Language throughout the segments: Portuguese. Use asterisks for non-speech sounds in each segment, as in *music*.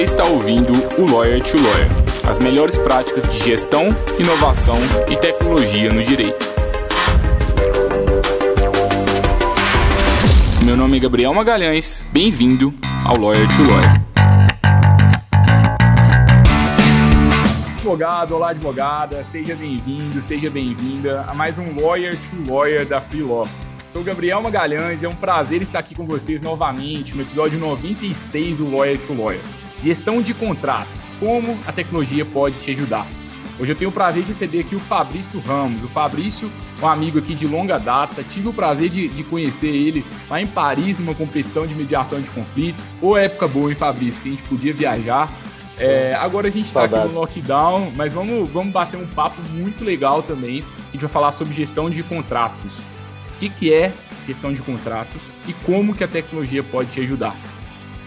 Você está ouvindo o Lawyer to Lawyer, as melhores práticas de gestão, inovação e tecnologia no direito. Meu nome é Gabriel Magalhães, bem-vindo ao Lawyer to Lawyer. Advogado, olá advogada, seja bem-vindo, seja bem-vinda a mais um Lawyer to Lawyer da Free Law. Sou Gabriel Magalhães é um prazer estar aqui com vocês novamente no episódio 96 do Lawyer to Lawyer. Gestão de contratos, como a tecnologia pode te ajudar. Hoje eu tenho o prazer de receber aqui o Fabrício Ramos. O Fabrício, um amigo aqui de longa data, tive o prazer de, de conhecer ele lá em Paris, numa competição de mediação de conflitos. Ou época boa, hein, Fabrício, que a gente podia viajar. É, agora a gente está aqui no lockdown, mas vamos, vamos bater um papo muito legal também. A gente vai falar sobre gestão de contratos que, que é gestão de contratos e como que a tecnologia pode te ajudar.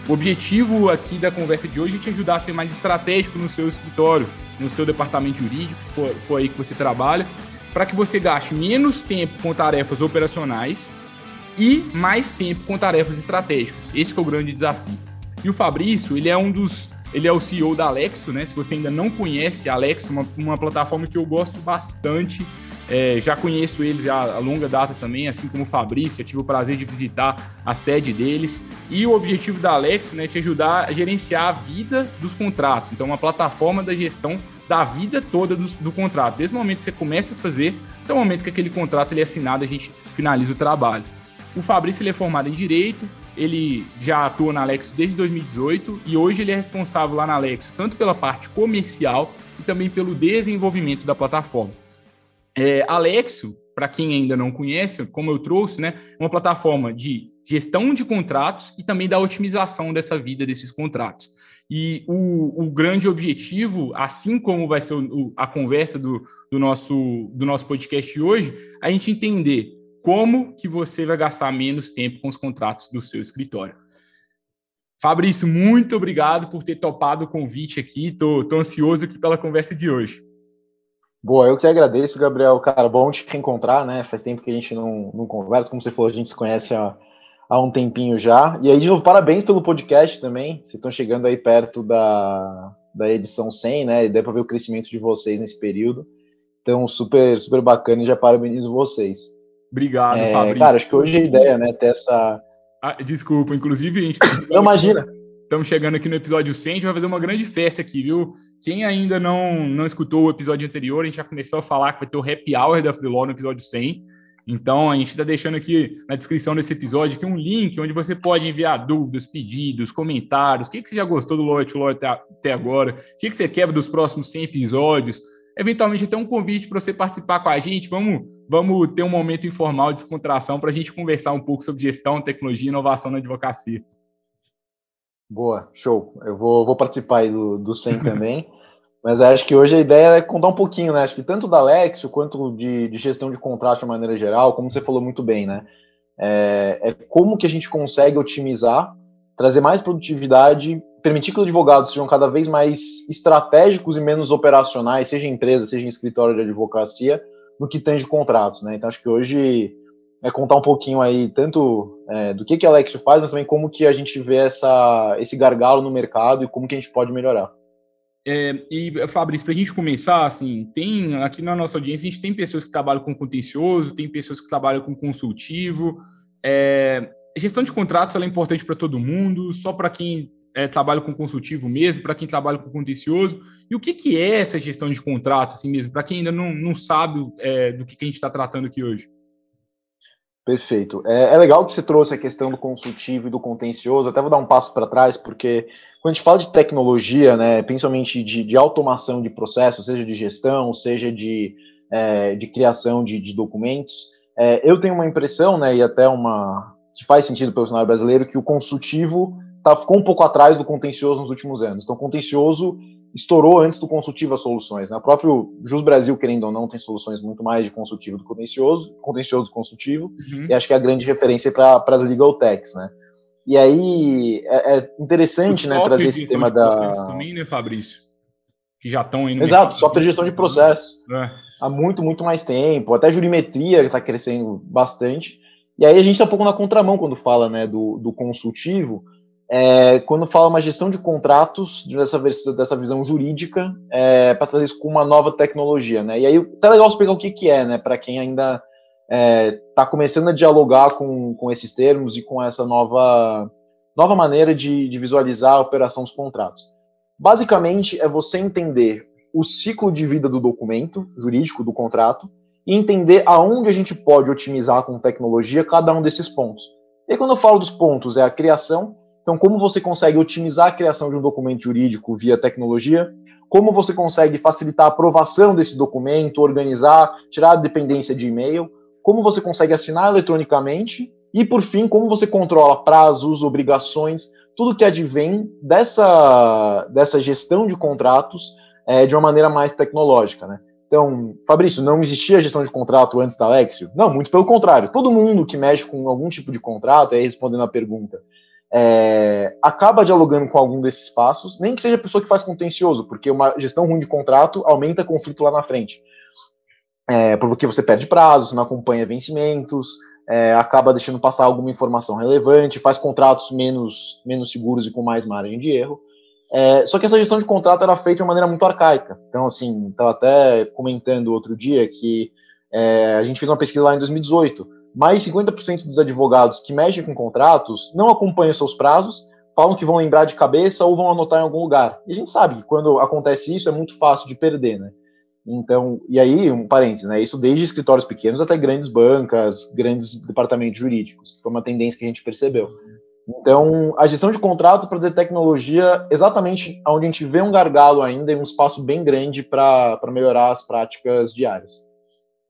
O objetivo aqui da conversa de hoje é te ajudar a ser mais estratégico no seu escritório, no seu departamento jurídico, se for, for aí que você trabalha, para que você gaste menos tempo com tarefas operacionais e mais tempo com tarefas estratégicas. Esse é o grande desafio. E o Fabrício, ele é um dos ele é o CEO da Alexo, né? Se você ainda não conhece a Alexo, uma, uma plataforma que eu gosto bastante é, já conheço eles a longa data também, assim como o Fabrício, já tive o prazer de visitar a sede deles. E o objetivo da Alex né, é te ajudar a gerenciar a vida dos contratos. Então, uma plataforma da gestão da vida toda do, do, contrato. Desde o momento que você começa a fazer, até o momento que aquele contrato ele é assinado, a gente finaliza o trabalho. O Fabrício ele é formado em Direito, ele já atua na Alex desde 2018 e hoje ele é responsável lá na Alex tanto pela parte comercial e também pelo desenvolvimento da plataforma. É, Alexio, para quem ainda não conhece, como eu trouxe, né, é uma plataforma de gestão de contratos e também da otimização dessa vida desses contratos. E o, o grande objetivo, assim como vai ser o, a conversa do, do, nosso, do nosso podcast hoje, a gente entender como que você vai gastar menos tempo com os contratos do seu escritório. Fabrício, muito obrigado por ter topado o convite aqui. Estou ansioso aqui pela conversa de hoje. Boa, eu que agradeço, Gabriel. Cara, bom te reencontrar, né? Faz tempo que a gente não, não conversa. Como você falou, a gente se conhece há, há um tempinho já. E aí, de novo, parabéns pelo podcast também. Vocês estão chegando aí perto da, da edição 100, né? E dá para ver o crescimento de vocês nesse período. Então, super, super bacana e já parabenizo vocês. Obrigado, é, Fabrício. Cara, acho que hoje a ideia, né, ter essa... Ah, desculpa, inclusive a gente... Tá *laughs* não, imagina. Estamos chegando aqui no episódio 100, a gente vai fazer uma grande festa aqui, viu? Quem ainda não, não escutou o episódio anterior, a gente já começou a falar que vai ter o happy hour da Free Law no episódio 100. Então, a gente está deixando aqui na descrição desse episódio aqui um link onde você pode enviar dúvidas, pedidos, comentários. O que, que você já gostou do Lawyer to Lawyer até, até agora? O que, que você quer dos próximos 100 episódios? Eventualmente, até um convite para você participar com a gente. Vamos, vamos ter um momento informal de descontração para a gente conversar um pouco sobre gestão, tecnologia e inovação na advocacia. Boa, show. Eu vou, vou participar aí do, do 100 também. *laughs* Mas acho que hoje a ideia é contar um pouquinho, né? Acho que tanto da Alexio quanto de, de gestão de contrato de maneira geral, como você falou muito bem, né? É, é, como que a gente consegue otimizar, trazer mais produtividade, permitir que os advogados sejam cada vez mais estratégicos e menos operacionais, seja em empresa, seja escritório de advocacia, no que tange contratos, né? Então acho que hoje é contar um pouquinho aí tanto é, do que, que a Alexio faz, mas também como que a gente vê essa, esse gargalo no mercado e como que a gente pode melhorar. É, e, Fabrício, para a gente começar, assim, tem aqui na nossa audiência, a gente tem pessoas que trabalham com contencioso, tem pessoas que trabalham com consultivo. É, gestão de contratos é importante para todo mundo, só para quem é, trabalha com consultivo mesmo, para quem trabalha com contencioso. E o que, que é essa gestão de contratos, assim mesmo, para quem ainda não, não sabe é, do que, que a gente está tratando aqui hoje? Perfeito. É, é, legal que você trouxe a questão do consultivo e do contencioso. Até vou dar um passo para trás, porque quando a gente fala de tecnologia, né, principalmente de, de automação de processos, seja de gestão, seja de, é, de criação de, de documentos, é, eu tenho uma impressão, né, e até uma que faz sentido para o cenário brasileiro, que o consultivo tá, ficou um pouco atrás do contencioso nos últimos anos. Então, o contencioso estourou antes do consultivo as soluções. Né? O próprio Jus Brasil, querendo ou não, tem soluções muito mais de consultivo do contencioso, contencioso do consultivo, uhum. e acho que é a grande referência para as legal techs, né? E aí é, é interessante, né, trazer esse tema da também, né, Fabrício? Que já estão indo. Exato, software de gestão de processo. É. Há muito, muito mais tempo. Até a jurimetria está crescendo bastante. E aí a gente está um pouco na contramão quando fala, né, do, do consultivo, é, quando fala uma gestão de contratos, dessa, dessa visão jurídica, é, para trazer isso com uma nova tecnologia, né? E aí tá legal explicar o que, que é, né? Para quem ainda está é, tá começando a dialogar com, com esses termos e com essa nova, nova maneira de, de visualizar a operação dos contratos. Basicamente, é você entender o ciclo de vida do documento jurídico, do contrato, e entender aonde a gente pode otimizar com tecnologia cada um desses pontos. E quando eu falo dos pontos, é a criação. Então, como você consegue otimizar a criação de um documento jurídico via tecnologia? Como você consegue facilitar a aprovação desse documento, organizar, tirar a dependência de e-mail? Como você consegue assinar eletronicamente? E, por fim, como você controla prazos, obrigações, tudo que advém dessa, dessa gestão de contratos é, de uma maneira mais tecnológica, né? Então, Fabrício, não existia gestão de contrato antes da Alexio? Não, muito pelo contrário. Todo mundo que mexe com algum tipo de contrato, aí respondendo a pergunta, é, acaba dialogando com algum desses passos, nem que seja a pessoa que faz contencioso, porque uma gestão ruim de contrato aumenta conflito lá na frente. É, porque você perde prazos, não acompanha vencimentos, é, acaba deixando passar alguma informação relevante, faz contratos menos, menos seguros e com mais margem de erro. É, só que essa gestão de contrato era feita de uma maneira muito arcaica. Então, assim, estava até comentando outro dia que é, a gente fez uma pesquisa lá em 2018. Mais de 50% dos advogados que mexem com contratos não acompanham seus prazos, falam que vão lembrar de cabeça ou vão anotar em algum lugar. E a gente sabe que quando acontece isso é muito fácil de perder, né? Então, e aí, um parênteses, né? Isso desde escritórios pequenos até grandes bancas, grandes departamentos jurídicos, que foi uma tendência que a gente percebeu. Então, a gestão de contrato para fazer tecnologia, exatamente onde a gente vê um gargalo ainda e um espaço bem grande para melhorar as práticas diárias.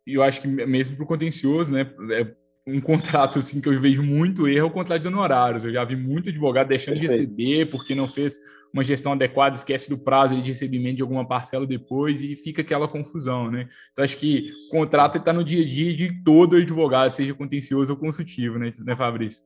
E eu acho que mesmo para o contencioso, né, é um contrato assim que eu vejo muito erro é o contrato de honorários. Eu já vi muito advogado deixando Perfeito. de receber porque não fez uma gestão adequada, esquece do prazo de recebimento de alguma parcela depois e fica aquela confusão, né? Então acho que o contrato está no dia a dia de todo advogado, seja contencioso ou consultivo, né, né Fabrício?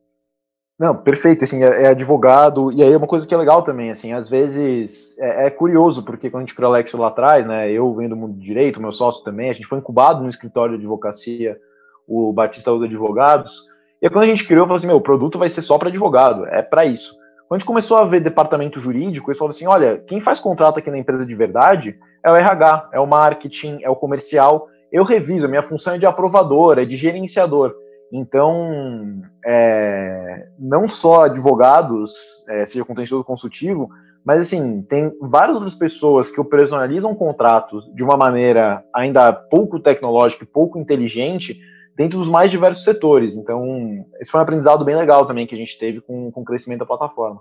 Não, perfeito, assim, é, é, advogado, e aí uma coisa que é legal também, assim, às vezes é, é curioso, porque quando a gente criou o Alexio lá atrás, né, eu venho do mundo do direito, meu sócio também, a gente foi incubado no escritório de advocacia, o Batista dos Advogados, e aí quando a gente criou, eu falei assim, meu, o produto vai ser só para advogado, é para isso. Quando a gente começou a ver departamento jurídico, eles falaram assim, olha, quem faz contrato aqui na empresa de verdade é o RH, é o marketing, é o comercial, eu reviso, a minha função é de aprovador, é de gerenciador, então, é, não só advogados, é, seja contencioso consultivo, mas assim, tem várias outras pessoas que operacionalizam contratos de uma maneira ainda pouco tecnológica e pouco inteligente dentro dos mais diversos setores. Então, esse foi um aprendizado bem legal também que a gente teve com, com o crescimento da plataforma.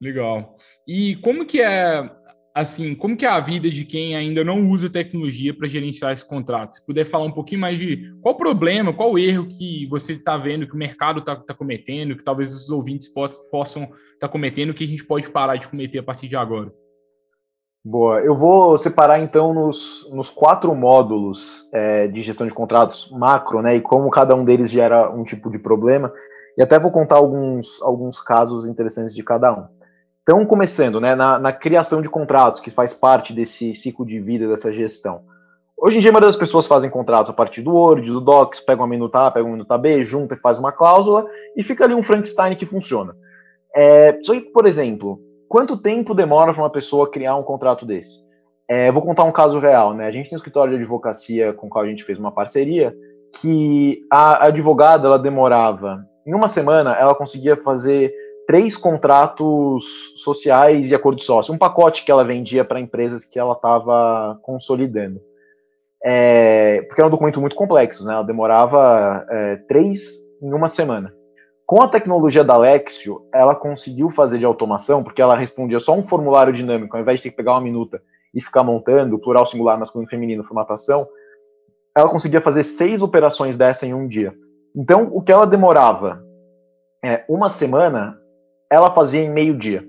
Legal. E como que é assim, como que é a vida de quem ainda não usa tecnologia para gerenciar esse contrato? Se puder falar um pouquinho mais de qual problema, qual erro que você está vendo que o mercado está tá cometendo, que talvez os ouvintes possam estar tá cometendo, que a gente pode parar de cometer a partir de agora. Boa, eu vou separar então nos, nos quatro módulos é, de gestão de contratos macro, né, e como cada um deles gera um tipo de problema, e até vou contar alguns, alguns casos interessantes de cada um. Então, começando, né, na, na, criação de contratos, que faz parte desse ciclo de vida dessa gestão. Hoje em dia, a maioria das pessoas fazem contratos a partir do Word, do Docs, pega uma minuta A, pega uma minuta B, junta e faz uma cláusula, e fica ali um Frankenstein que funciona. É, só que, por exemplo, quanto tempo demora para uma pessoa criar um contrato desse? É, vou contar um caso real, né? A gente tem um escritório de advocacia com o qual a gente fez uma parceria, que a advogada, ela demorava, em uma semana, ela conseguia fazer três contratos sociais e acordo de sócio, um pacote que ela vendia para empresas que ela estava consolidando. É, porque era um documento muito complexo, né? Ela demorava é, três em uma semana. Com a tecnologia da Alexio, ela conseguiu fazer de automação, porque ela respondia só um formulário dinâmico, ao invés de ter que pegar uma minuta e ficar montando, plural, singular, masculino, feminino, formatação, ela conseguia fazer seis operações dessa em um dia. Então, o que ela demorava é, uma semana, ela fazia em meio-dia.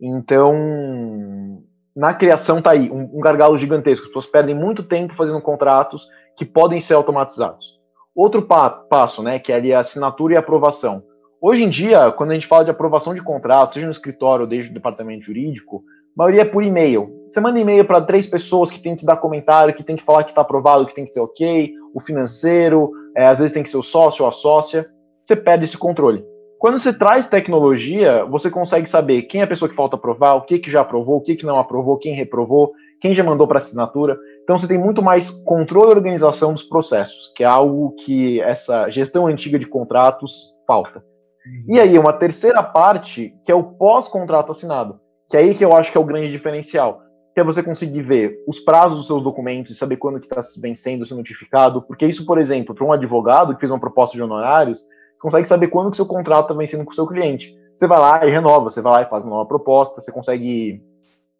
Então, na criação tá aí um, um gargalo gigantesco. As pessoas perdem muito tempo fazendo contratos que podem ser automatizados. Outro pa passo, né, que é ali a assinatura e aprovação. Hoje em dia, quando a gente fala de aprovação de contrato, seja no escritório ou desde o departamento jurídico, a maioria é por e-mail. Você manda e-mail para três pessoas que tem que dar comentário, que tem que falar que está aprovado, que tem que ter ok, o financeiro, é, às vezes tem que ser o sócio ou a sócia. Você perde esse controle. Quando você traz tecnologia, você consegue saber quem é a pessoa que falta aprovar, o que, que já aprovou, o que, que não aprovou, quem reprovou, quem já mandou para assinatura. Então você tem muito mais controle e organização dos processos, que é algo que essa gestão antiga de contratos falta. Uhum. E aí, uma terceira parte, que é o pós-contrato assinado, que é aí que eu acho que é o grande diferencial, que é você conseguir ver os prazos dos seus documentos e saber quando que está vencendo, se notificado, porque isso, por exemplo, para um advogado que fez uma proposta de honorários, você consegue saber quando que seu contrato está vencendo com o seu cliente. Você vai lá e renova, você vai lá e faz uma nova proposta, você consegue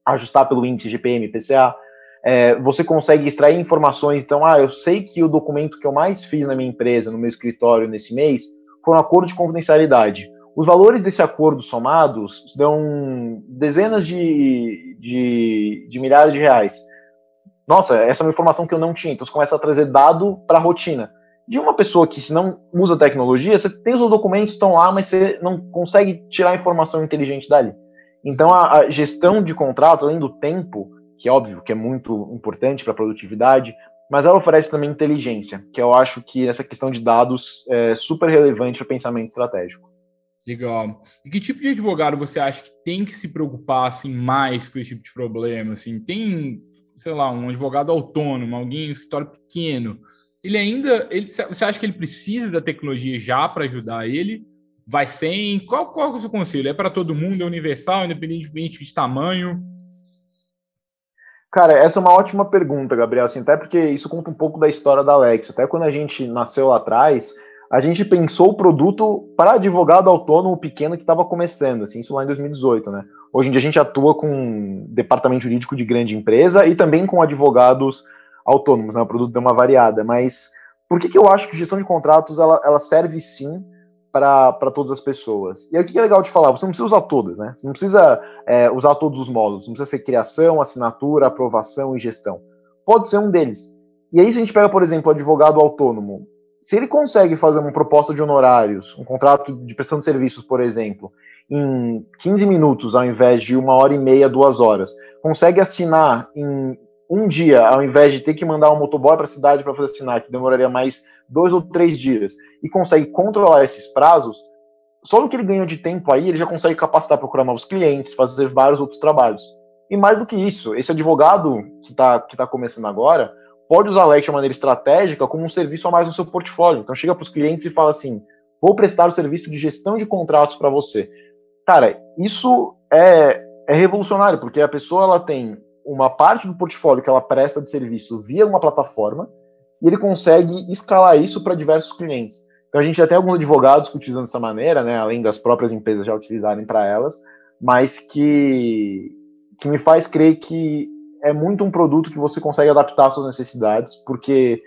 ajustar pelo índice GPM, PCA, é, você consegue extrair informações. Então, ah, eu sei que o documento que eu mais fiz na minha empresa, no meu escritório nesse mês, foi um acordo de confidencialidade. Os valores desse acordo somados dão dezenas de, de, de milhares de reais. Nossa, essa é uma informação que eu não tinha. Então, você começa a trazer dado para a rotina. De uma pessoa que, se não usa tecnologia, você tem os documentos, estão lá, mas você não consegue tirar a informação inteligente dali. Então, a, a gestão de contratos, além do tempo, que é óbvio que é muito importante para a produtividade, mas ela oferece também inteligência, que eu acho que essa questão de dados é super relevante para o pensamento estratégico. Legal. E que tipo de advogado você acha que tem que se preocupar assim, mais com esse tipo de problema? Assim, tem, sei lá, um advogado autônomo, alguém, um escritório pequeno, ele ainda, ele, você acha que ele precisa da tecnologia já para ajudar ele? Vai sem? Qual, qual é o seu conselho? É para todo mundo? É universal, independentemente de tamanho? Cara, essa é uma ótima pergunta, Gabriel, assim, até porque isso conta um pouco da história da Alex. Até quando a gente nasceu lá atrás, a gente pensou o produto para advogado autônomo pequeno que estava começando, assim, isso lá em 2018, né? Hoje em dia a gente atua com departamento jurídico de grande empresa e também com advogados autônomos, né? O produto deu uma variada, mas por que, que eu acho que gestão de contratos ela, ela serve sim para todas as pessoas. E aí o que é legal de falar? Você não precisa usar todas, né? Você não precisa é, usar todos os módulos. Não precisa ser criação, assinatura, aprovação e gestão. Pode ser um deles. E aí, se a gente pega, por exemplo, o advogado autônomo, se ele consegue fazer uma proposta de honorários, um contrato de prestação de serviços, por exemplo, em 15 minutos ao invés de uma hora e meia, duas horas, consegue assinar em um dia, ao invés de ter que mandar um motoboy para a cidade para fazer assinar, que demoraria mais dois ou três dias, e consegue controlar esses prazos, só no que ele ganha de tempo aí, ele já consegue capacitar, procurar novos clientes, fazer vários outros trabalhos. E mais do que isso, esse advogado que está que tá começando agora pode usar a Lex de maneira estratégica como um serviço a mais no seu portfólio. Então chega para os clientes e fala assim: vou prestar o serviço de gestão de contratos para você. Cara, isso é, é revolucionário, porque a pessoa ela tem uma parte do portfólio que ela presta de serviço via uma plataforma e ele consegue escalar isso para diversos clientes. Então a gente já tem alguns advogados que utilizam dessa maneira, né, além das próprias empresas já utilizarem para elas, mas que, que me faz crer que é muito um produto que você consegue adaptar às suas necessidades, porque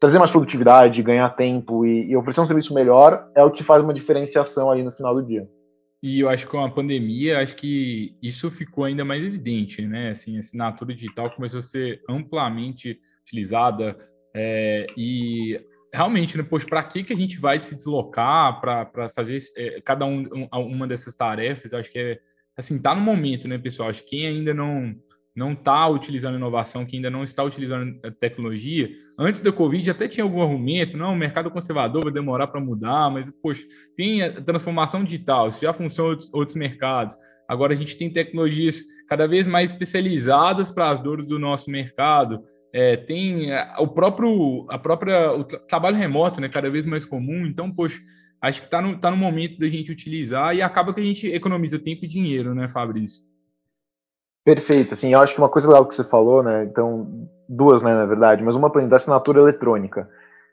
trazer mais produtividade, ganhar tempo e, e oferecer um serviço melhor é o que faz uma diferenciação ali no final do dia. E eu acho que com a pandemia, acho que isso ficou ainda mais evidente, né? Assim, a assinatura digital começou a ser amplamente utilizada é, e realmente, né, para que, que a gente vai se deslocar para fazer é, cada um, um, uma dessas tarefas? Acho que é assim, tá no momento, né, pessoal? Acho que quem ainda não não está utilizando inovação, que ainda não está utilizando tecnologia, antes da Covid até tinha algum argumento, não, o mercado conservador vai demorar para mudar, mas, poxa, tem a transformação digital, isso já funciona outros, outros mercados. Agora a gente tem tecnologias cada vez mais especializadas para as dores do nosso mercado. É, tem é, o próprio a própria o trabalho remoto, né, cada vez mais comum. Então, poxa, acho que está no, tá no momento da gente utilizar e acaba que a gente economiza tempo e dinheiro, né, Fabrício? Perfeito, assim, eu acho que uma coisa legal que você falou, né, então, duas, né, na verdade, mas uma da assinatura eletrônica.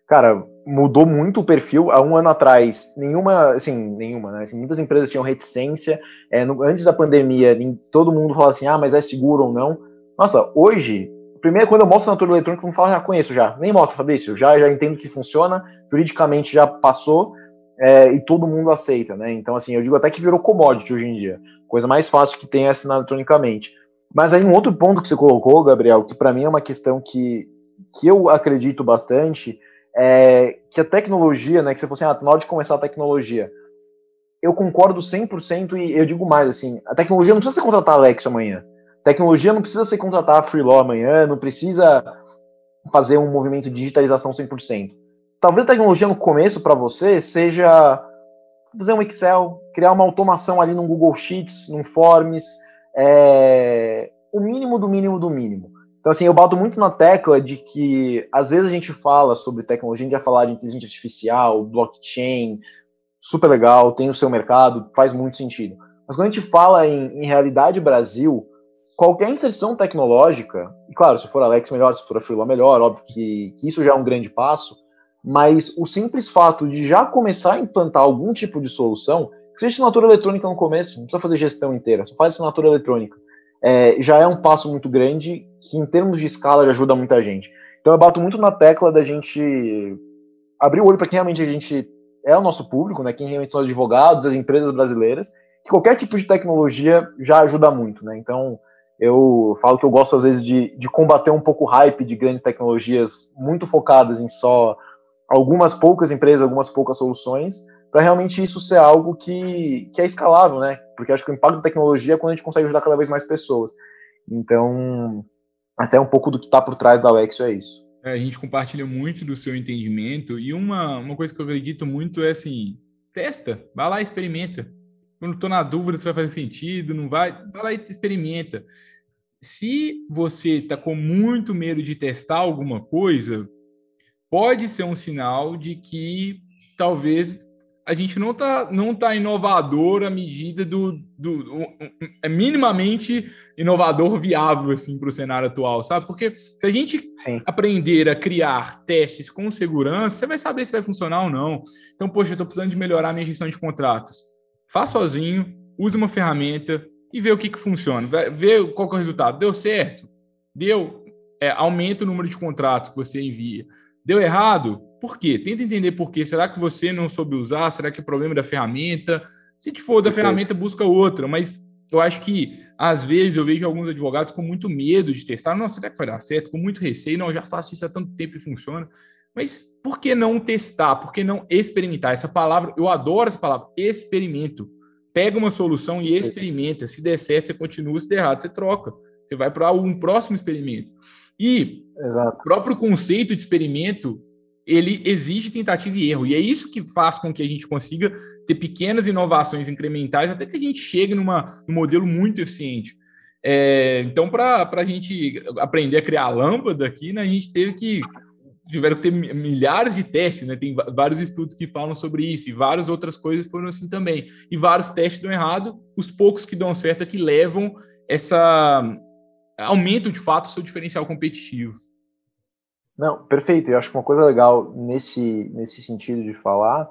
Cara, mudou muito o perfil. Há um ano atrás, nenhuma, assim, nenhuma, né, assim, muitas empresas tinham reticência. É, no, antes da pandemia, todo mundo falava assim, ah, mas é seguro ou não. Nossa, hoje, primeiro, quando eu mostro assinatura eletrônica, não fala, já conheço já. Nem mostra, Fabrício, já, já entendo que funciona, juridicamente já passou, é, e todo mundo aceita, né? Então, assim, eu digo até que virou commodity hoje em dia. Coisa mais fácil que tem é assinar eletronicamente. Mas aí um outro ponto que você colocou, Gabriel, que para mim é uma questão que, que eu acredito bastante, é que a tecnologia, né, que você falou assim, ah, na hora de começar a tecnologia, eu concordo 100% e eu digo mais, assim, a tecnologia não precisa ser contratar Alex amanhã. A tecnologia não precisa ser contratar a Freelaw amanhã, não precisa fazer um movimento de digitalização 100%. Talvez a tecnologia no começo para você seja fazer um Excel, criar uma automação ali no Google Sheets, num Forms, é, o mínimo do mínimo do mínimo. Então, assim, eu bato muito na tecla de que, às vezes, a gente fala sobre tecnologia, a gente vai falar de inteligência artificial, blockchain, super legal, tem o seu mercado, faz muito sentido. Mas quando a gente fala em, em realidade Brasil, qualquer inserção tecnológica, e claro, se for Alex melhor, se for a Freela melhor, óbvio que, que isso já é um grande passo, mas o simples fato de já começar a implantar algum tipo de solução, que seja assinatura eletrônica no começo, não precisa fazer gestão inteira, só faz assinatura eletrônica, é, já é um passo muito grande que, em termos de escala, já ajuda muita gente. Então, eu bato muito na tecla da gente abrir o olho para quem realmente a gente é o nosso público, né? Quem realmente são os advogados, as empresas brasileiras, que qualquer tipo de tecnologia já ajuda muito, né? Então, eu falo que eu gosto, às vezes, de, de combater um pouco o hype de grandes tecnologias muito focadas em só algumas poucas empresas, algumas poucas soluções, para realmente isso ser algo que, que é escalável, né? Porque acho que o impacto da tecnologia é quando a gente consegue ajudar cada vez mais pessoas. Então, até um pouco do que está por trás da Alexio é isso. É, a gente compartilha muito do seu entendimento e uma, uma coisa que eu acredito muito é assim, testa, vai lá e experimenta. Quando estou na dúvida se vai fazer sentido, não vai, vai lá e experimenta. Se você está com muito medo de testar alguma coisa, pode ser um sinal de que talvez a gente não está não tá inovador à medida do, do, do é minimamente inovador viável assim para o cenário atual, sabe? Porque se a gente Sim. aprender a criar testes com segurança, você vai saber se vai funcionar ou não. Então, poxa, eu estou precisando de melhorar minha gestão de contratos. Faz sozinho, use uma ferramenta e vê o que, que funciona. Vê qual é o resultado. Deu certo? Deu? É, aumenta o número de contratos que você envia. Deu errado? Por quê? Tenta entender por quê. Será que você não soube usar? Será que é problema da ferramenta? Se for da Perfeito. ferramenta, busca outra. Mas eu acho que, às vezes, eu vejo alguns advogados com muito medo de testar. Nossa, será que vai dar certo? Com muito receio. Não, eu já faço isso há tanto tempo e funciona. Mas por que não testar? Por que não experimentar? Essa palavra, eu adoro essa palavra, experimento. Pega uma solução e experimenta. Se der certo, você continua. Se der errado, você troca. Você vai para um próximo experimento. E Exato. o próprio conceito de experimento ele exige tentativa e erro. E é isso que faz com que a gente consiga ter pequenas inovações incrementais até que a gente chegue numa, num modelo muito eficiente. É, então, para a gente aprender a criar a lâmpada aqui, né, a gente teve que tiveram que ter milhares de testes, né? Tem vários estudos que falam sobre isso e várias outras coisas foram assim também. E vários testes dão errado, os poucos que dão certo é que levam essa aumento de fato o seu diferencial competitivo. Não, perfeito. Eu acho que uma coisa legal nesse, nesse sentido de falar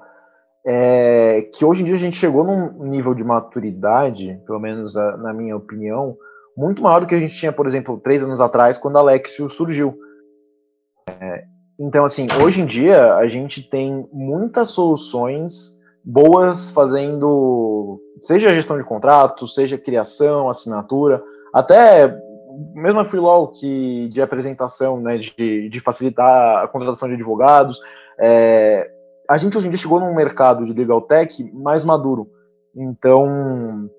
é que hoje em dia a gente chegou num nível de maturidade, pelo menos a, na minha opinião, muito maior do que a gente tinha, por exemplo, três anos atrás, quando a Alexio surgiu. É, então, assim, hoje em dia a gente tem muitas soluções boas fazendo, seja gestão de contrato, seja criação, assinatura, até mesmo a Freelaw que de apresentação, né, de, de facilitar a contratação de advogados, é, a gente hoje em dia chegou num mercado de legal tech mais maduro. Então,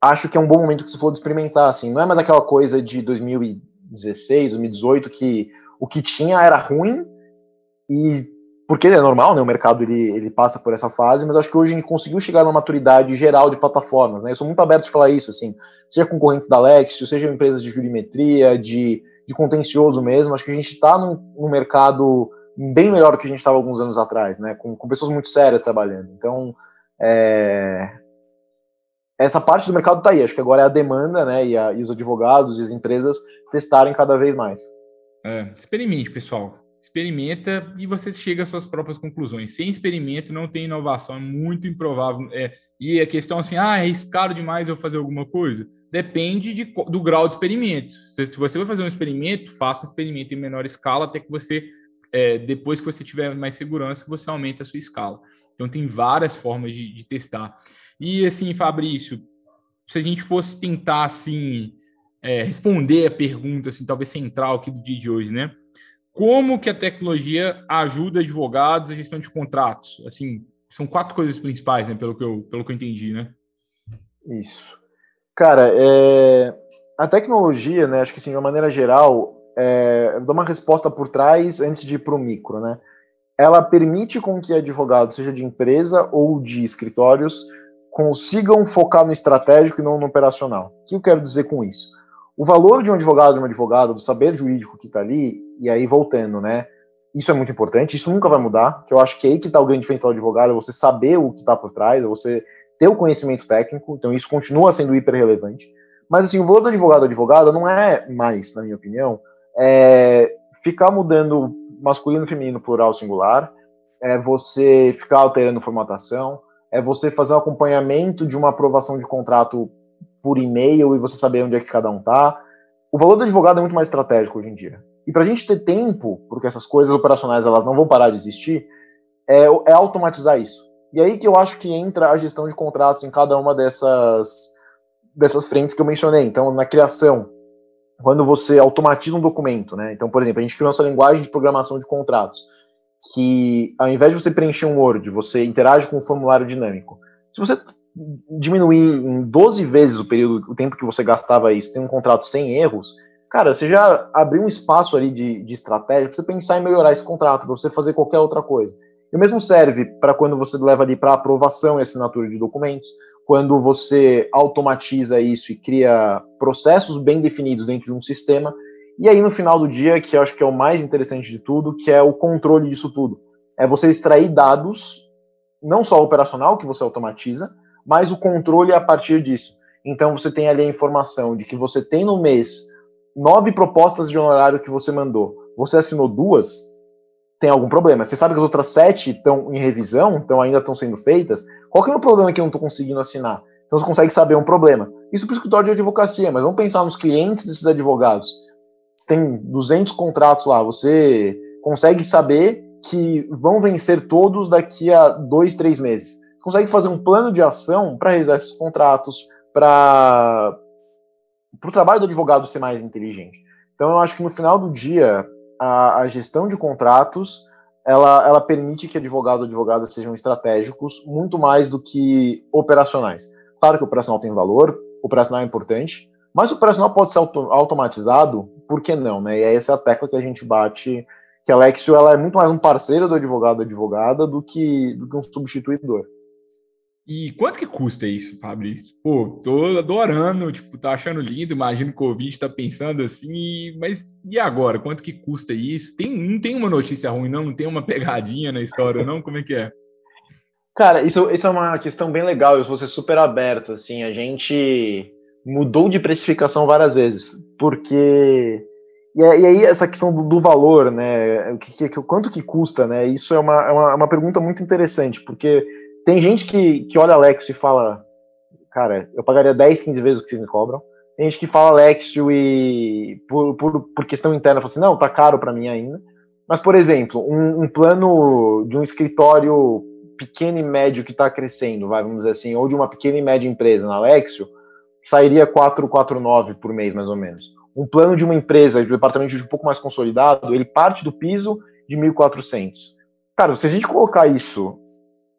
acho que é um bom momento que você for experimentar, assim, não é mais aquela coisa de 2016, 2018 que o que tinha era ruim e porque é normal, né? O mercado ele, ele passa por essa fase, mas acho que hoje gente conseguiu chegar na maturidade geral de plataformas, né? Eu sou muito aberto de falar isso, assim, seja concorrente da Lexio, seja empresas de jurimetria, de, de contencioso mesmo, acho que a gente está num, num, mercado bem melhor do que a gente estava alguns anos atrás, né? Com, com pessoas muito sérias trabalhando. Então, é, essa parte do mercado está aí. Acho que agora é a demanda, né? E, a, e os advogados e as empresas testarem cada vez mais. É, experimente, pessoal experimenta e você chega às suas próprias conclusões. Sem experimento não tem inovação, é muito improvável. É, e a questão assim, ah, é caro demais eu fazer alguma coisa? Depende de, do grau de experimento. Se, se, você vai fazer um experimento, faça um experimento em menor escala até que você, é, depois que você tiver mais segurança, você aumenta a sua escala. Então tem várias formas de, de testar. E assim, Fabrício, se a gente fosse tentar assim é, responder a pergunta assim, talvez central aqui do dia de hoje, né? Como que a tecnologia ajuda advogados a gestão de contratos? Assim, são quatro coisas principais, né, pelo que eu, pelo que eu entendi, né? Isso. Cara, é... a tecnologia, né, acho que assim, de uma maneira geral, é... dá uma resposta por trás antes de ir para o micro, né? ela permite com que advogados, seja de empresa ou de escritórios, consigam focar no estratégico e não no operacional. O que eu quero dizer com isso? O valor de um advogado, de uma advogada, do saber jurídico que está ali, e aí voltando, né? Isso é muito importante, isso nunca vai mudar, que eu acho que é aí que está o grande diferencial do advogado, é você saber o que está por trás, é você ter o conhecimento técnico, então isso continua sendo hiper relevante. Mas assim, o valor do advogado advogada não é mais, na minha opinião, é ficar mudando masculino, feminino, plural, singular, é você ficar alterando formatação, é você fazer um acompanhamento de uma aprovação de contrato por e-mail e você saber onde é que cada um tá. O valor do advogado é muito mais estratégico hoje em dia. E para a gente ter tempo, porque essas coisas operacionais elas não vão parar de existir, é, é, automatizar isso. E aí que eu acho que entra a gestão de contratos em cada uma dessas, dessas frentes que eu mencionei. Então, na criação, quando você automatiza um documento, né? Então, por exemplo, a gente criou essa linguagem de programação de contratos, que ao invés de você preencher um Word, você interage com um formulário dinâmico. Se você diminuir em 12 vezes o período, o tempo que você gastava isso, tem um contrato sem erros, cara, você já abriu um espaço ali de, de estratégia para você pensar em melhorar esse contrato, para você fazer qualquer outra coisa. E o mesmo serve para quando você leva ali para aprovação e assinatura de documentos, quando você automatiza isso e cria processos bem definidos dentro de um sistema. E aí, no final do dia, que eu acho que é o mais interessante de tudo, que é o controle disso tudo. É você extrair dados, não só operacional, que você automatiza, mas o controle a partir disso. Então você tem ali a informação de que você tem no mês nove propostas de honorário que você mandou. Você assinou duas, tem algum problema. Você sabe que as outras sete estão em revisão, então ainda estão sendo feitas. Qual que é o problema que eu não estou conseguindo assinar? Então você consegue saber um problema. Isso para o escritório de advocacia, mas vamos pensar nos clientes desses advogados. Você tem 200 contratos lá, você consegue saber que vão vencer todos daqui a dois, três meses consegue fazer um plano de ação para realizar esses contratos, para o trabalho do advogado ser mais inteligente. Então, eu acho que no final do dia, a, a gestão de contratos ela, ela permite que advogados e advogadas sejam estratégicos muito mais do que operacionais. Claro que o operacional tem valor, o operacional é importante, mas o operacional pode ser auto, automatizado, por que não? Né? E essa é a tecla que a gente bate, que a Lexio ela é muito mais um parceiro do advogado ou advogada do que, do que um substituidor. E quanto que custa isso, Fabrício? Pô, tô adorando, tipo, tá achando lindo, imagino que o ouvinte tá pensando assim, mas e agora? Quanto que custa isso? Tem, não tem uma notícia ruim, não? Não tem uma pegadinha na história, não? Como é que é? Cara, isso, isso é uma questão bem legal, eu vou ser super aberto, assim, a gente mudou de precificação várias vezes, porque... E, aí essa questão do, do valor, né, o que, que, quanto que custa, né, isso é uma, é uma, é uma pergunta muito interessante, porque tem gente que, que olha Alexio e fala, cara, eu pagaria 10, 15 vezes o que vocês me cobram. Tem gente que fala Alexio e por, por, por questão interna fala assim, não, tá caro para mim ainda. Mas, por exemplo, um, um, plano de um escritório pequeno e médio que está crescendo, vai, vamos dizer assim, ou de uma pequena e média empresa na Alexio, sairia 449 por mês, mais ou menos. Um plano de uma empresa, de um departamento de um pouco mais consolidado, ele parte do piso de 1.400. Cara, se a gente colocar isso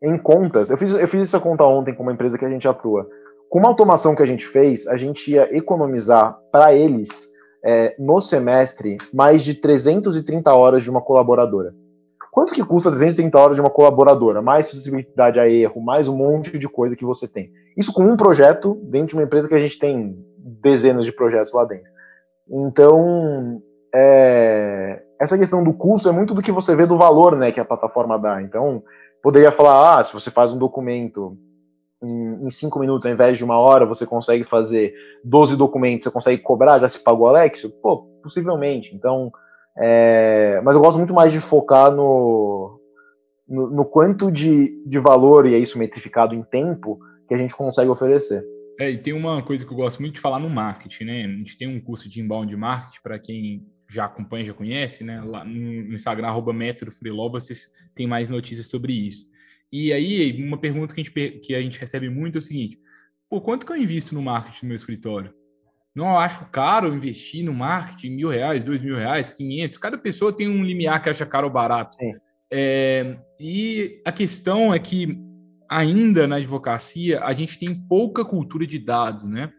em contas. Eu fiz, eu fiz essa conta ontem com uma empresa que a gente atua. Com uma automação que a gente fez, a gente ia economizar para eles, é, no semestre, mais de 330 horas de uma colaboradora. Quanto que custa 330 horas de uma colaboradora? Mais possibilidade a erro, mais um monte de coisa que você tem. Isso com um projeto dentro de uma empresa que a gente tem dezenas de projetos lá dentro. Então, é, essa questão do custo é muito do que você vê do valor né, que a plataforma dá. Então, poderia falar, ah, se você faz um documento em, em cinco minutos, ao invés de uma hora, você consegue fazer 12 documentos, você consegue cobrar, já se pagou Alexio? Pô, possivelmente. Então, é, mas eu gosto muito mais de focar no, no, no, quanto de, de valor, e é isso metrificado em tempo, que a gente consegue oferecer. É, e tem uma coisa que eu gosto muito de falar no marketing, né? A gente tem um curso de inbound marketing para quem já acompanha, já conhece, né? Lá no Instagram, arroba Metro Freeloba, vocês têm mais notícias sobre isso. E aí, uma pergunta que a gente, que a gente recebe muito é o seguinte: pô, quanto que eu invisto no marketing no meu escritório? Não eu acho caro investir no marketing mil reais, dois mil reais, quinhentos. Cada pessoa tem um limiar que acha caro ou barato. É, e a questão é que ainda na advocacia a gente tem pouca cultura de dados, né?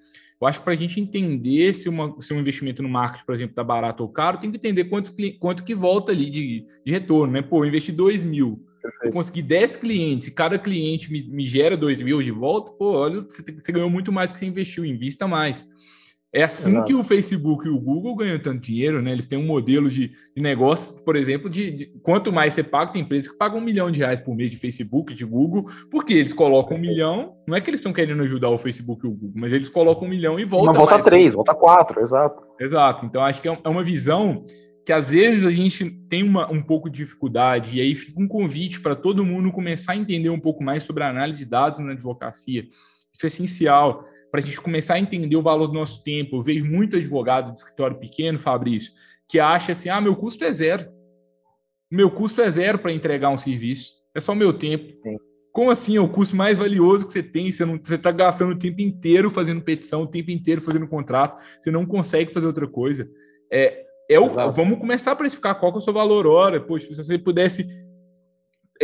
Eu acho que para a gente entender se, uma, se um investimento no marketing, por exemplo, está barato ou caro, tem que entender quanto, quanto que volta ali de, de retorno, né? Pô, eu investi 2 mil, Perfeito. eu consegui 10 clientes, e cada cliente me, me gera 2 mil de volta, pô, olha, você, você ganhou muito mais do que você investiu, invista mais. É assim Exato. que o Facebook e o Google ganham tanto dinheiro, né? Eles têm um modelo de, de negócio, por exemplo, de, de, quanto mais você paga, tem empresas que pagam um milhão de reais por mês de Facebook, de Google, porque eles colocam um milhão, não é que eles estão querendo ajudar o Facebook e o Google, mas eles colocam um milhão e voltam. Não, volta três, volta quatro, exato. Exato. Então acho que é, é uma visão que às vezes a gente tem uma, um pouco de dificuldade, e aí fica um convite para todo mundo começar a entender um pouco mais sobre a análise de dados na advocacia. Isso é essencial para a gente começar a entender o valor do nosso tempo. Eu vejo muito advogado de escritório pequeno, Fabrício, que acha assim: ah, meu custo é zero. Meu custo é zero para entregar um serviço. É só meu tempo. Sim. Como assim é o custo mais valioso que você tem? Você não, você está gastando o tempo inteiro fazendo petição, o tempo inteiro fazendo contrato. Você não consegue fazer outra coisa. É, é o, vamos começar a precificar qual que é o seu valor hora. Poxa, se você pudesse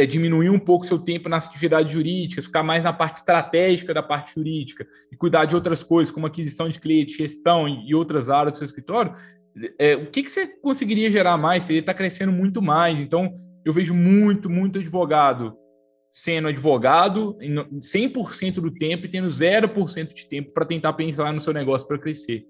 é, diminuir um pouco seu tempo nas atividades jurídicas, ficar mais na parte estratégica da parte jurídica e cuidar de outras coisas, como aquisição de cliente, gestão e, outras áreas do seu escritório, é, o que, que você conseguiria gerar mais? Você está crescendo muito mais. Então, eu vejo muito, muito advogado sendo advogado 100% do tempo e tendo 0% de tempo para tentar pensar no seu negócio para crescer.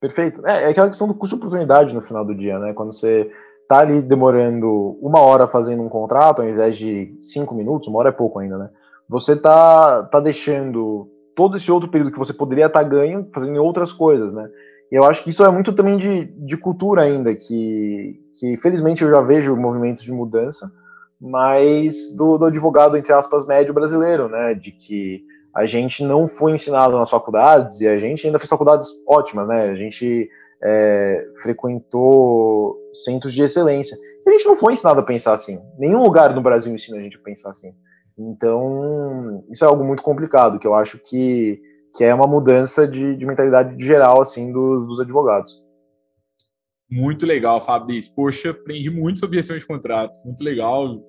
Perfeito. É, é aquela questão do custo de oportunidade no final do dia, né? Quando você tá ali demorando uma hora fazendo um contrato, ao invés de cinco minutos, uma hora é pouco ainda, né? Você tá, tá deixando todo esse outro período que você poderia estar tá ganho fazendo outras coisas, né? E eu acho que isso é muito também de, de cultura ainda, que, que felizmente eu já vejo movimentos de mudança, mas do, do advogado, entre aspas, médio brasileiro, né? De que a gente não foi ensinado nas faculdades e a gente ainda fez faculdades ótimas, né? A gente é, frequentou centros de excelência. E a gente não foi ensinado a pensar assim. Nenhum lugar no Brasil ensina a gente a pensar assim. Então, isso é algo muito complicado, que eu acho que, que é uma mudança de, de mentalidade geral, assim, do, dos advogados. Muito legal, Fabrício. Poxa, aprendi muito sobre gestão de contratos. Muito legal.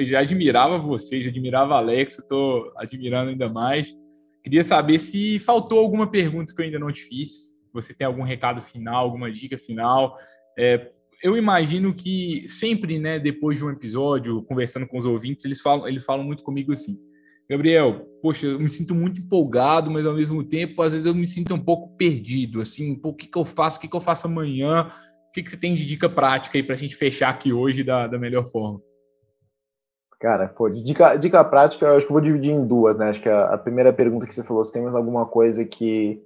Já admirava você, já admirava Alex, estou admirando ainda mais. Queria saber se faltou alguma pergunta que eu ainda não te fiz você tem algum recado final, alguma dica final. É, eu imagino que sempre, né, depois de um episódio, conversando com os ouvintes, eles falam, eles falam muito comigo assim. Gabriel, poxa, eu me sinto muito empolgado, mas ao mesmo tempo, às vezes eu me sinto um pouco perdido, assim, pô, o que, que eu faço, o que, que eu faço amanhã, o que, que você tem de dica prática aí para a gente fechar aqui hoje da, da melhor forma? Cara, pô, dica, dica prática, eu acho que eu vou dividir em duas, né? Acho que a, a primeira pergunta que você falou, se tem mais alguma coisa que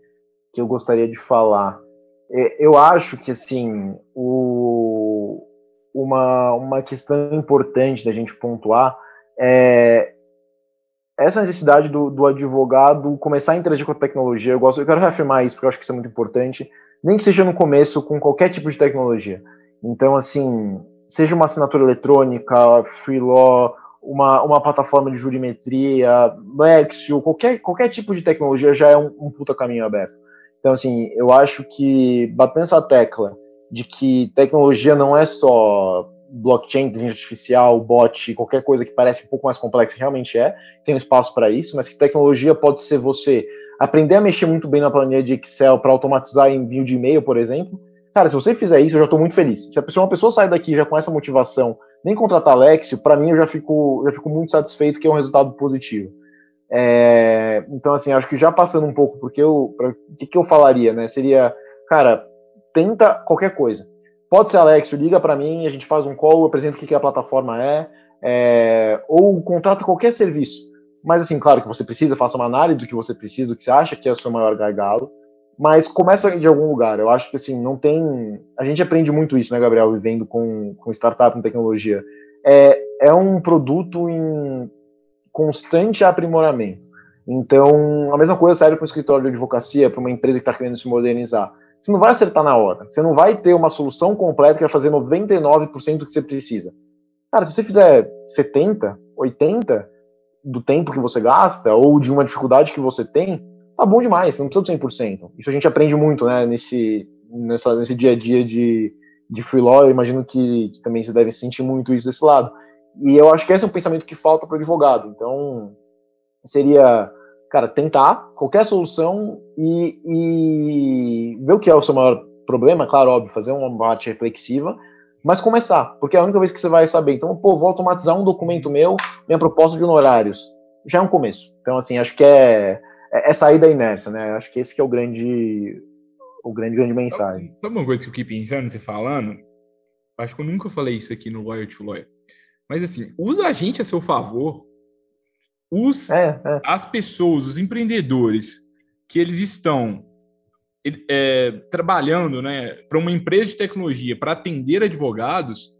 que eu gostaria de falar. É, eu acho que assim o, uma, uma questão importante da gente pontuar é essa necessidade do, do advogado começar a interagir com a tecnologia. Eu gosto, eu quero reafirmar isso porque eu acho que isso é muito importante, nem que seja no começo com qualquer tipo de tecnologia. Então, assim, seja uma assinatura eletrônica, free law, uma, uma plataforma de jurimetria, Lexio, qualquer, qualquer tipo de tecnologia já é um, um puta caminho aberto. Então, assim, eu acho que batendo essa tecla de que tecnologia não é só blockchain, inteligência artificial, bot, qualquer coisa que parece um pouco mais complexa, realmente é, tem um espaço para isso, mas que tecnologia pode ser você aprender a mexer muito bem na planilha de Excel para automatizar envio de e-mail, por exemplo. Cara, se você fizer isso, eu já estou muito feliz. Se a pessoa, uma pessoa sair daqui já com essa motivação, nem contratar Alexio, para mim eu já fico, já fico muito satisfeito que é um resultado positivo. É, então, assim, acho que já passando um pouco, porque eu, o que, que eu falaria, né? Seria, cara, tenta qualquer coisa. Pode ser Alex, liga para mim, a gente faz um call, eu apresento o que, que a plataforma é, é, ou contrata qualquer serviço. Mas, assim, claro que você precisa, faça uma análise do que você precisa, do que você acha que é o seu maior gargalo, mas começa de algum lugar. Eu acho que, assim, não tem. A gente aprende muito isso, né, Gabriel, vivendo com, com startup, com tecnologia. É, é um produto em constante aprimoramento. Então, a mesma coisa serve para um escritório de advocacia, para uma empresa que está querendo se modernizar. Você não vai acertar na hora. Você não vai ter uma solução completa que vai fazer 99% do que você precisa. Cara, se você fizer 70, 80 do tempo que você gasta ou de uma dificuldade que você tem, tá bom demais. Você não precisa de 100%. Isso a gente aprende muito, né, nesse, nessa, nesse dia a dia de, de free law. Eu imagino que, que também você deve sentir muito isso desse lado. E eu acho que esse é um pensamento que falta para o advogado. Então, seria cara, tentar qualquer solução e, e ver o que é o seu maior problema, claro, óbvio, fazer uma parte reflexiva, mas começar, porque é a única vez que você vai saber. Então, pô, vou automatizar um documento meu, minha proposta de honorários. Já é um começo. Então, assim, acho que é, é, é sair da inércia, né? Acho que esse que é o grande, o grande, grande mensagem. Sabe uma coisa que eu fiquei pensando, você falando? Acho que eu nunca falei isso aqui no Lawyer to Lawyer. Mas, assim, usa a gente a seu favor. Os, é, é. As pessoas, os empreendedores, que eles estão é, trabalhando né, para uma empresa de tecnologia para atender advogados,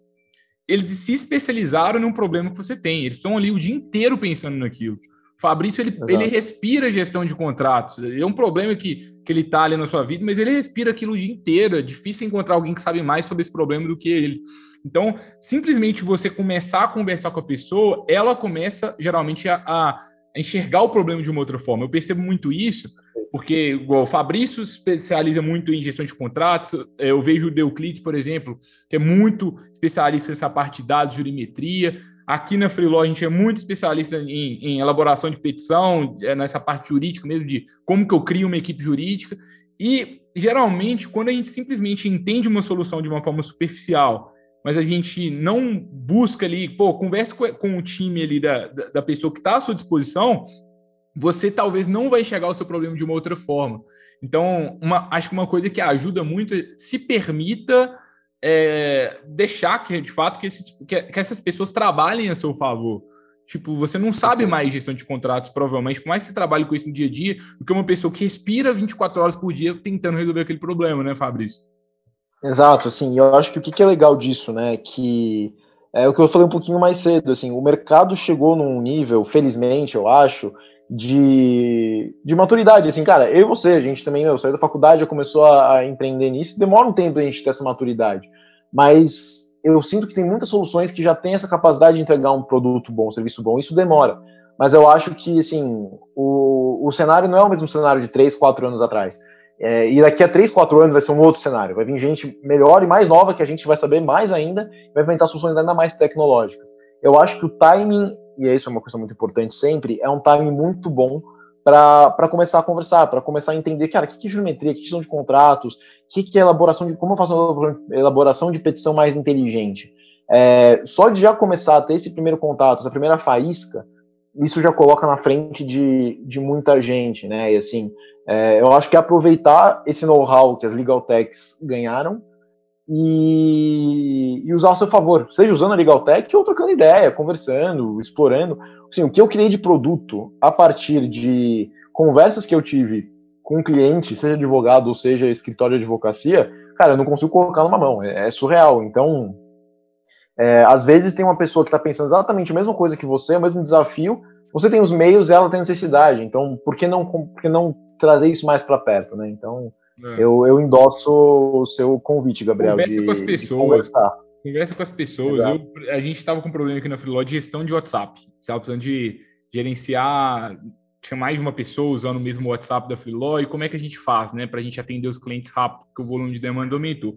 eles se especializaram num problema que você tem. Eles estão ali o dia inteiro pensando naquilo. Fabrício, ele, ele respira gestão de contratos. É um problema que, que ele está ali na sua vida, mas ele respira aquilo o dia inteiro. É difícil encontrar alguém que sabe mais sobre esse problema do que ele. Então, simplesmente você começar a conversar com a pessoa, ela começa geralmente a, a enxergar o problema de uma outra forma. Eu percebo muito isso porque igual, o Fabrício especializa muito em gestão de contratos, eu vejo o Deuclide, por exemplo, que é muito especialista nessa parte de dados, jurimetria. Aqui na Freeló a gente é muito especialista em, em, elaboração de petição, é, nessa parte jurídica mesmo, de como que eu crio uma equipe jurídica. E, geralmente, quando a gente simplesmente entende uma solução de uma forma superficial, mas a gente não busca ali, pô, converse com, com o time ali da, da, da pessoa que está à sua disposição, você talvez não vai enxergar o seu problema de uma outra forma. Então, uma, acho que uma coisa que ajuda muito é se permita é, deixar que, de fato, que, esses, que, que, essas pessoas trabalhem a seu favor. Tipo, você não sabe mais gestão de contratos, provavelmente, por mais que você trabalhe com isso no dia a dia, do que uma pessoa que respira 24 horas por dia tentando resolver aquele problema, né, Fabrício? Exato, assim, eu acho que o que é legal disso, né, que é o que eu falei um pouquinho mais cedo, assim, o mercado chegou num nível, felizmente, eu acho, de, de maturidade, assim, cara, eu e você, a gente também, eu saí da faculdade, já começou a, a empreender nisso, demora um tempo a gente ter essa maturidade, mas eu sinto que tem muitas soluções que já têm essa capacidade de entregar um produto bom, um serviço bom, isso demora, mas eu acho que, assim, o, o cenário não é o mesmo cenário de 3, 4 anos atrás, é, e daqui a 3, 4 anos vai ser um outro cenário, vai vir gente melhor e mais nova que a gente vai saber mais ainda, vai inventar soluções ainda mais tecnológicas. Eu acho que o timing e isso é uma coisa muito importante sempre, é um timing muito bom para começar a conversar, para começar a entender, cara, o que, que é geometria, o que, que são de contratos, o que, que é elaboração de. como eu faço uma elaboração de petição mais inteligente. É, só de já começar a ter esse primeiro contato, essa primeira faísca, isso já coloca na frente de, de muita gente, né? E assim, é, eu acho que aproveitar esse know-how que as legal techs ganharam e, e, usar ao seu favor, seja usando a Legaltech ou trocando ideia, conversando, explorando. Assim, o que eu criei de produto a partir de conversas que eu tive com cliente, seja advogado ou seja escritório de advocacia, cara, eu não consigo colocar numa mão, é, é surreal. Então, é, às vezes tem uma pessoa que está pensando exatamente a mesma coisa que você, o mesmo desafio, você tem os meios e ela tem necessidade. Então, por que não, por que não trazer isso mais para perto, né? Então, é. Eu, eu endosso o seu convite, Gabriel. Conversa de, com as pessoas. Conversa com as pessoas. Eu, a gente estava com um problema aqui na Freeló de gestão de WhatsApp. Estava precisando de gerenciar, tinha mais de uma pessoa usando o mesmo WhatsApp da Freeló. E como é que a gente faz, né? Para a gente atender os clientes rápido, porque o volume de demanda aumentou.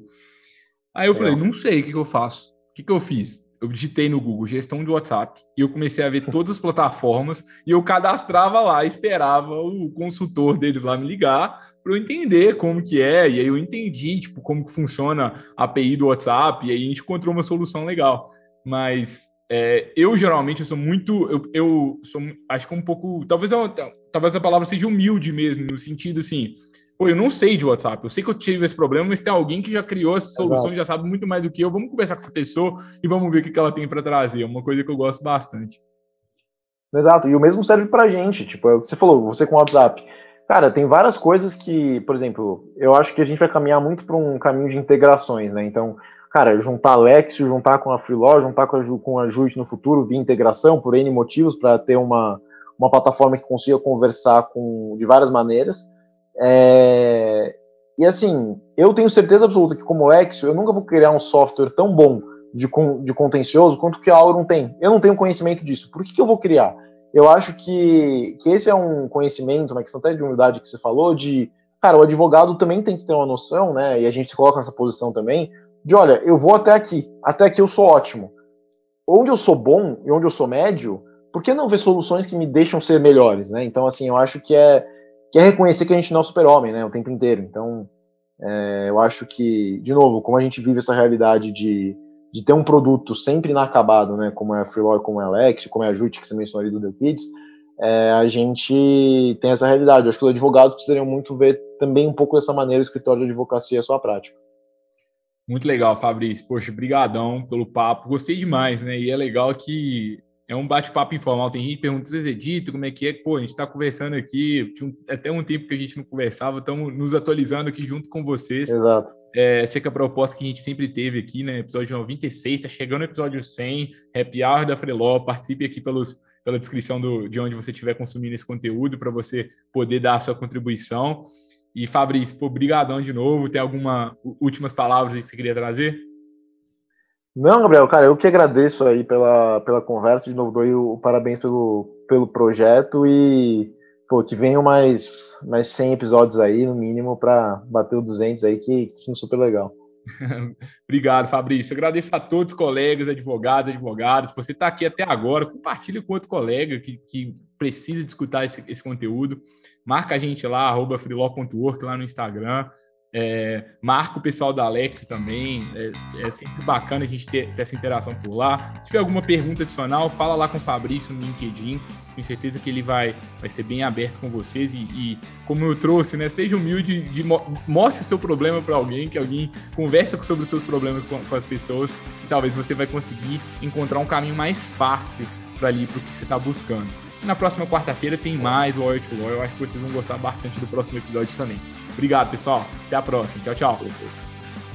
Aí eu falei, é. não sei o que, que eu faço. O que, que eu fiz? eu digitei no Google gestão de WhatsApp e eu comecei a ver *laughs* todas as plataformas e eu cadastrava lá, esperava o consultor deles lá me ligar para eu entender como que é, e aí eu entendi, tipo, como que funciona a API do WhatsApp, e aí a gente encontrou uma solução legal. Mas é, eu, geralmente, eu sou muito, eu, eu sou, acho que um pouco, talvez, eu, talvez a palavra seja humilde mesmo, no sentido assim, pô, eu não sei de WhatsApp, eu sei que eu tive esse problema, mas tem alguém que já criou essa solução, já sabe muito mais do que eu, vamos conversar com essa pessoa e vamos ver o que, ela tem para trazer, é uma coisa que eu gosto bastante. Exato, e o mesmo serve pra gente, tipo, é o que você falou, você com o WhatsApp, Cara, tem várias coisas que, por exemplo, eu acho que a gente vai caminhar muito para um caminho de integrações, né? Então, cara, juntar a Lexio, juntar com a Freeló, juntar com a, com a Jute no futuro via integração, por N motivos, para ter uma, uma plataforma que consiga conversar com de várias maneiras. É, e assim, eu tenho certeza absoluta que, como Lexio, eu nunca vou criar um software tão bom de, de contencioso quanto que a Auron tem. Eu não tenho conhecimento disso. Por que, que eu vou criar? eu acho que, que esse é um conhecimento, uma questão até de humildade que você falou, de, cara, o advogado também tem que ter uma noção, né, e a gente se coloca nessa posição também, de, olha, eu vou até aqui, até aqui eu sou ótimo. Onde eu sou bom e onde eu sou médio, por que não ver soluções que me deixam ser melhores, né? Então, assim, eu acho que é, que é reconhecer que a gente não é super-homem, né, o tempo inteiro. Então, é, eu acho que, de novo, como a gente vive essa realidade de, de ter um produto sempre inacabado, né, como é a Freelog, como é a Alex, como é a Jute, que você mencionou ali do The Kids, é, a gente tem essa realidade. Eu acho que os advogados precisariam muito ver também um pouco dessa maneira o escritório de advocacia e a sua prática. Muito legal, Fabrício. Poxa, brigadão pelo papo. Gostei demais, né? E é legal que é um bate-papo informal. Tem gente perguntando, Edito, como é que é? Pô, a gente está conversando aqui, tinha um, até um tempo que a gente não conversava, estamos nos atualizando aqui junto com vocês. Exato. É, sei que a proposta que a gente sempre teve aqui, né? Episódio 96, está chegando o episódio 100, Happy Hour da Freeló. Participe aqui pelos, pela descrição do, de onde você estiver consumindo esse conteúdo para você poder dar a sua contribuição. E Fabrício, pô, brigadão de novo. Tem alguma últimas palavras que você queria trazer? Não, Gabriel, cara, eu que agradeço aí pela, pela conversa, de novo dou o parabéns pelo, pelo projeto e pô, que venham mais, mais 100 episódios aí, no mínimo, para bater o 200 aí, que, que sim, super legal. *laughs* Obrigado, Fabrício. Agradeço a todos os colegas, advogados, advogadas. Você está aqui até agora, compartilhe com outro colega que, que precisa escutar esse, esse conteúdo. Marca a gente lá, arroba lá no Instagram. É, o pessoal da Alex também. É, é, sempre bacana a gente ter, ter, essa interação por lá. Se tiver alguma pergunta adicional, fala lá com o Fabrício no LinkedIn. Tenho certeza que ele vai, vai ser bem aberto com vocês. E, e como eu trouxe, né, seja humilde, de, mostre o seu problema para alguém, que alguém conversa sobre os seus problemas com, com as pessoas. E talvez você vai conseguir encontrar um caminho mais fácil para ali para o que você está buscando. Na próxima quarta-feira tem mais Lawyer to Lawyer. Eu acho que vocês vão gostar bastante do próximo episódio também. Obrigado, pessoal. Até a próxima. Tchau, tchau.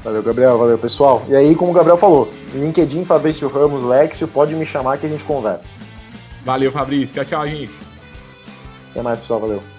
Valeu, Gabriel. Valeu, pessoal. E aí, como o Gabriel falou, LinkedIn, Fabrício Ramos, Lexio, pode me chamar que a gente conversa. Valeu, Fabrício. Tchau, tchau, gente. Até mais, pessoal. Valeu.